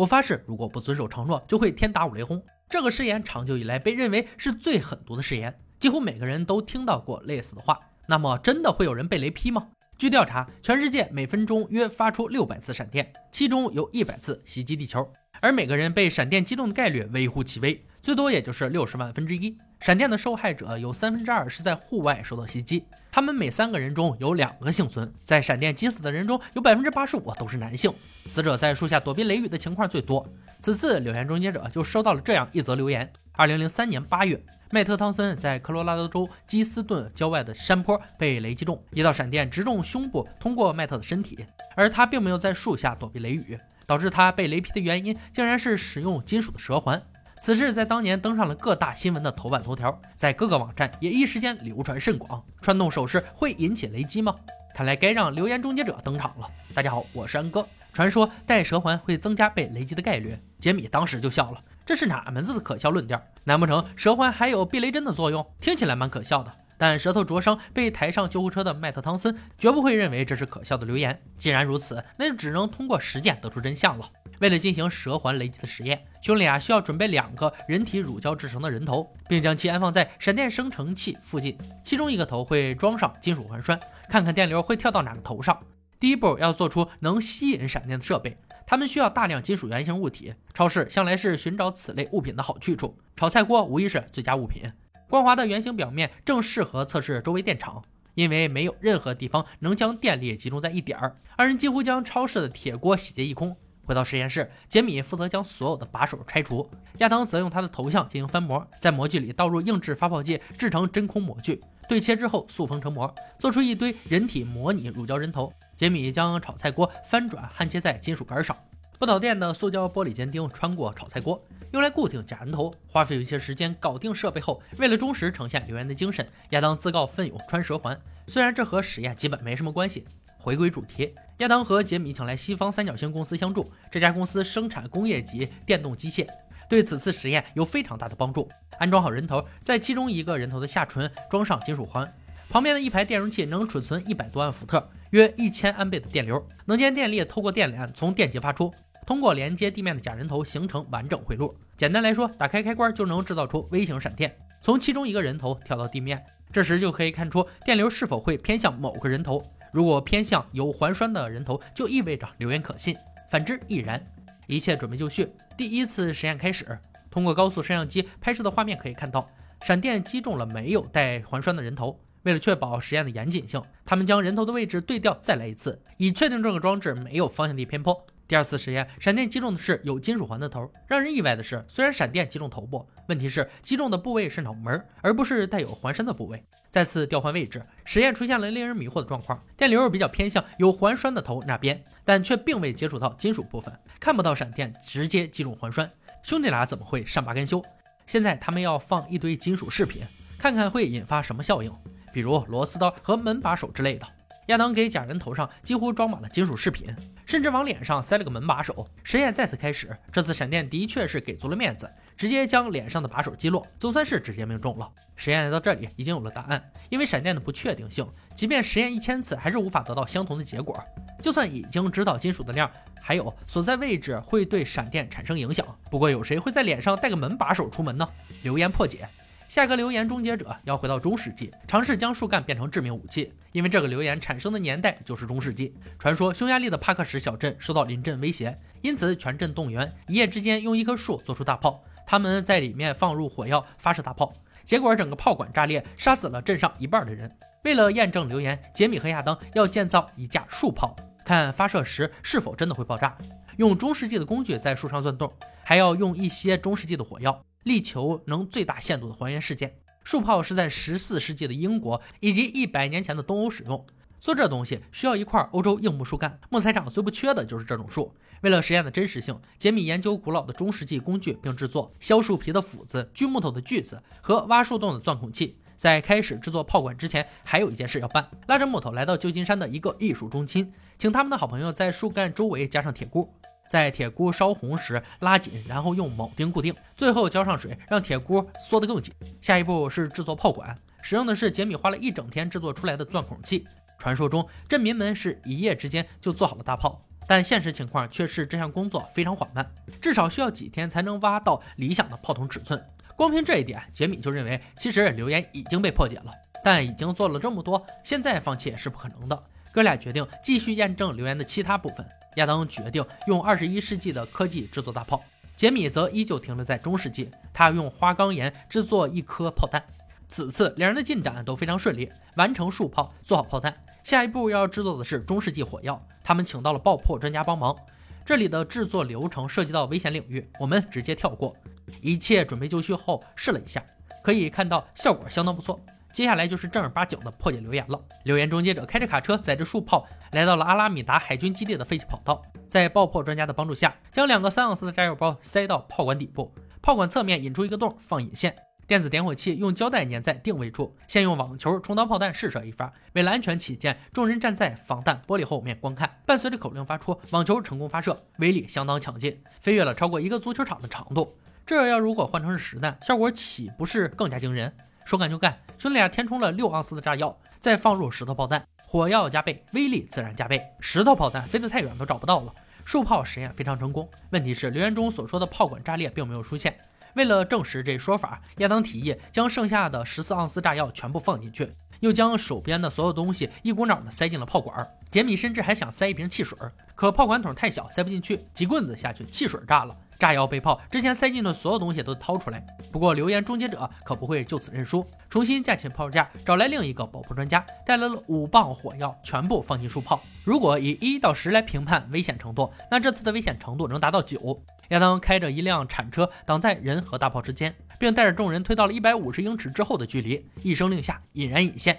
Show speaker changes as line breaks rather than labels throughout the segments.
我发誓，如果不遵守承诺，就会天打五雷轰。这个誓言长久以来被认为是最狠毒的誓言，几乎每个人都听到过类似的话。那么，真的会有人被雷劈吗？据调查，全世界每分钟约发出六百次闪电，其中有一百次袭击地球，而每个人被闪电击中的概率微乎其微，最多也就是六十万分之一。闪电的受害者有三分之二是在户外受到袭击，他们每三个人中有两个幸存。在闪电击死的人中，有百分之八十五都是男性，死者在树下躲避雷雨的情况最多。此次留言终结者就收到了这样一则留言：二零零三年八月，迈特·汤森在科罗拉多州基斯顿郊外的山坡被雷击中，一道闪电直中胸部，通过迈特的身体，而他并没有在树下躲避雷雨，导致他被雷劈的原因竟然是使用金属的蛇环。此事在当年登上了各大新闻的头版头条，在各个网站也一时间流传甚广。穿洞手势会引起雷击吗？看来该让流言终结者登场了。大家好，我是安哥。传说戴蛇环会增加被雷击的概率，杰米当时就笑了，这是哪门子的可笑论调？难不成蛇环还有避雷针的作用？听起来蛮可笑的。但舌头灼伤被抬上救护车的迈特·汤森绝不会认为这是可笑的留言。既然如此，那就只能通过实践得出真相了。为了进行蛇环雷击的实验，兄弟俩需要准备两个人体乳胶制成的人头，并将其安放在闪电生成器附近。其中一个头会装上金属环栓，看看电流会跳到哪个头上。第一步要做出能吸引闪电的设备，他们需要大量金属圆形物体。超市向来是寻找此类物品的好去处，炒菜锅无疑是最佳物品。光滑的圆形表面正适合测试周围电场，因为没有任何地方能将电力集中在一点儿。二人几乎将超市的铁锅洗劫一空。回到实验室，杰米负责将所有的把手拆除，亚当则用他的头像进行翻模，在模具里倒入硬质发泡剂，制成真空模具，对切之后塑封成膜，做出一堆人体模拟乳胶人头。杰米将炒菜锅翻转焊接在金属杆上，不导电的塑胶玻璃尖钉穿过炒菜锅。用来固定假人头，花费一些时间搞定设备后，为了忠实呈现留言的精神，亚当自告奋勇穿蛇环。虽然这和实验基本没什么关系。回归主题，亚当和杰米请来西方三角星公司相助，这家公司生产工业级电动机械，对此次实验有非常大的帮助。安装好人头，在其中一个人头的下唇装上金属环，旁边的一排电容器能储存一百多万伏特，约一千安倍的电流，能将电力透过电缆从电极发出。通过连接地面的假人头形成完整回路。简单来说，打开开关就能制造出微型闪电，从其中一个人头跳到地面。这时就可以看出电流是否会偏向某个人头。如果偏向有环栓的人头，就意味着留言可信；反之亦然。一切准备就绪，第一次实验开始。通过高速摄像机拍摄的画面可以看到，闪电击中了没有带环栓的人头。为了确保实验的严谨性，他们将人头的位置对调再来一次，以确定这个装置没有方向力偏颇。第二次实验，闪电击中的是有金属环的头。让人意外的是，虽然闪电击中头部，问题是击中的部位是脑门，而不是带有环栓的部位。再次调换位置，实验出现了令人迷惑的状况：电流比较偏向有环栓的头那边，但却并未接触到金属部分，看不到闪电直接击中环栓。兄弟俩怎么会善罢甘休？现在他们要放一堆金属饰品，看看会引发什么效应，比如螺丝刀和门把手之类的。亚当给假人头上几乎装满了金属饰品，甚至往脸上塞了个门把手。实验再次开始，这次闪电的确是给足了面子，直接将脸上的把手击落，总算是直接命中了。实验来到这里已经有了答案，因为闪电的不确定性，即便实验一千次还是无法得到相同的结果。就算已经知道金属的量，还有所在位置会对闪电产生影响。不过有谁会在脸上带个门把手出门呢？留言破解。下个留言终结者要回到中世纪，尝试将树干变成致命武器，因为这个留言产生的年代就是中世纪。传说匈牙利的帕克什小镇受到临阵威胁，因此全镇动员，一夜之间用一棵树做出大炮。他们在里面放入火药，发射大炮，结果整个炮管炸裂，杀死了镇上一半的人。为了验证留言，杰米和亚当要建造一架树炮，看发射时是否真的会爆炸。用中世纪的工具在树上钻洞，还要用一些中世纪的火药。力求能最大限度的还原事件。树炮是在十四世纪的英国以及一百年前的东欧使用。做这东西需要一块欧洲硬木树干，木材厂最不缺的就是这种树。为了实验的真实性，杰米研究古老的中世纪工具，并制作削树皮的斧子、锯木头的锯子和挖树洞的钻孔器。在开始制作炮管之前，还有一件事要办：拉着木头来到旧金山的一个艺术中心，请他们的好朋友在树干周围加上铁箍。在铁箍烧红时拉紧，然后用铆钉固定，最后浇上水，让铁箍缩得更紧。下一步是制作炮管，使用的是杰米花了一整天制作出来的钻孔器。传说中，镇民们是一夜之间就做好了大炮。但现实情况却是这项工作非常缓慢，至少需要几天才能挖到理想的炮筒尺寸。光凭这一点，杰米就认为其实留言已经被破解了。但已经做了这么多，现在放弃是不可能的。哥俩决定继续验证留言的其他部分。亚当决定用二十一世纪的科技制作大炮，杰米则依旧停留在中世纪，他用花岗岩制作一颗炮弹。此次两人的进展都非常顺利，完成树炮，做好炮弹。下一步要制作的是中世纪火药，他们请到了爆破专家帮忙。这里的制作流程涉及到危险领域，我们直接跳过。一切准备就绪后，试了一下，可以看到效果相当不错。接下来就是正儿八经的破解留言了。留言终结者开着卡车，载着树炮，来到了阿拉米达海军基地的废弃跑道，在爆破专家的帮助下，将两个三盎司的炸药包塞到炮管底部，炮管侧面引出一个洞，放引线。电子点火器用胶带粘在定位处，先用网球充当炮弹试射一发。为了安全起见，众人站在防弹玻璃后面观看。伴随着口令发出，网球成功发射，威力相当强劲，飞跃了超过一个足球场的长度。这要如果换成是实弹，效果岂不是更加惊人？说干就干，兄弟俩填充了六盎司的炸药，再放入石头炮弹，火药加倍，威力自然加倍。石头炮弹飞得太远都找不到了。树炮实验非常成功，问题是留言中所说的炮管炸裂并没有出现。为了证实这说法，亚当提议将剩下的十四盎司炸药全部放进去，又将手边的所有东西一股脑的塞进了炮管。杰米甚至还想塞一瓶汽水，可炮管筒太小，塞不进去，几棍子下去，汽水炸了。炸药被炮，之前塞进的所有东西都掏出来。不过留言终结者可不会就此认输，重新架起炮架，找来另一个爆破专家，带来了五磅火药，全部放进树炮。如果以一到十来评判危险程度，那这次的危险程度能达到九。亚当开着一辆铲车挡在人和大炮之间，并带着众人推到了一百五十英尺之后的距离，一声令下，引燃引线。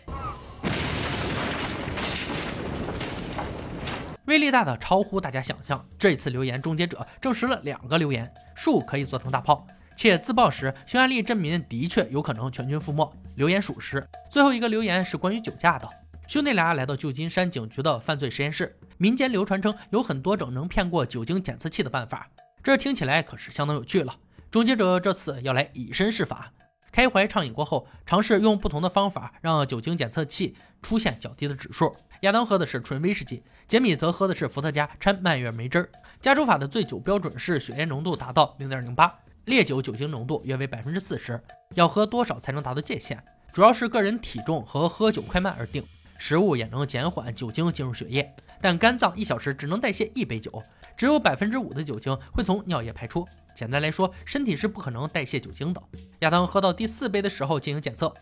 威力大的超乎大家想象。这一次留言终结者证实了两个留言：树可以做成大炮，且自爆时匈牙利镇民的确有可能全军覆没。留言属实。最后一个留言是关于酒驾的。兄弟俩来到旧金山警局的犯罪实验室，民间流传称有很多种能骗过酒精检测器的办法，这听起来可是相当有趣了。终结者这次要来以身试法，开怀畅饮过后，尝试用不同的方法让酒精检测器出现较低的指数。亚当喝的是纯威士忌，杰米则喝的是伏特加掺蔓越莓汁儿。加州法的醉酒标准是血液浓度达到零点零八，烈酒酒精浓度约为百分之四十。要喝多少才能达到界限？主要是个人体重和喝酒快慢而定。食物也能减缓酒精进入血液，但肝脏一小时只能代谢一杯酒，只有百分之五的酒精会从尿液排出。简单来说，身体是不可能代谢酒精的。亚当喝到第四杯的时候进行检测，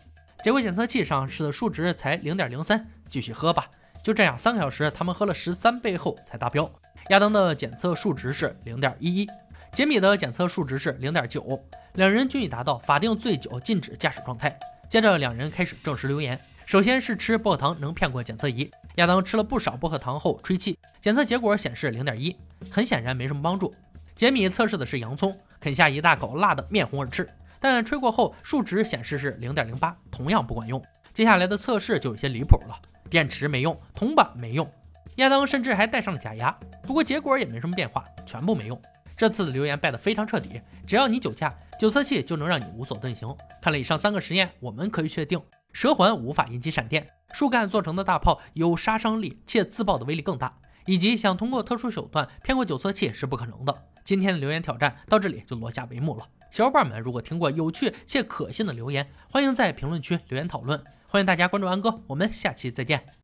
结果检测器上是的数值才零点零三。继续喝吧。就这样，三个小时，他们喝了十三杯后才达标。亚当的检测数值是零点一一，杰米的检测数值是零点九，两人均已达到法定醉酒禁止驾驶状态。接着，两人开始证实留言。首先是吃薄荷糖能骗过检测仪。亚当吃了不少薄荷糖后吹气，检测结果显示零点一，很显然没什么帮助。杰米测试的是洋葱，啃下一大口，辣得面红耳赤，但吹过后数值显示是零点零八，同样不管用。接下来的测试就有些离谱了。电池没用，铜板没用，亚当甚至还戴上了假牙。不过结果也没什么变化，全部没用。这次的留言败得非常彻底，只要你酒驾，酒测器就能让你无所遁形。看了以上三个实验，我们可以确定蛇环无法引起闪电，树干做成的大炮有杀伤力且自爆的威力更大，以及想通过特殊手段骗过酒测器是不可能的。今天的留言挑战到这里就落下帷幕了。小伙伴们，如果听过有趣且可信的留言，欢迎在评论区留言讨论。欢迎大家关注安哥，我们下期再见。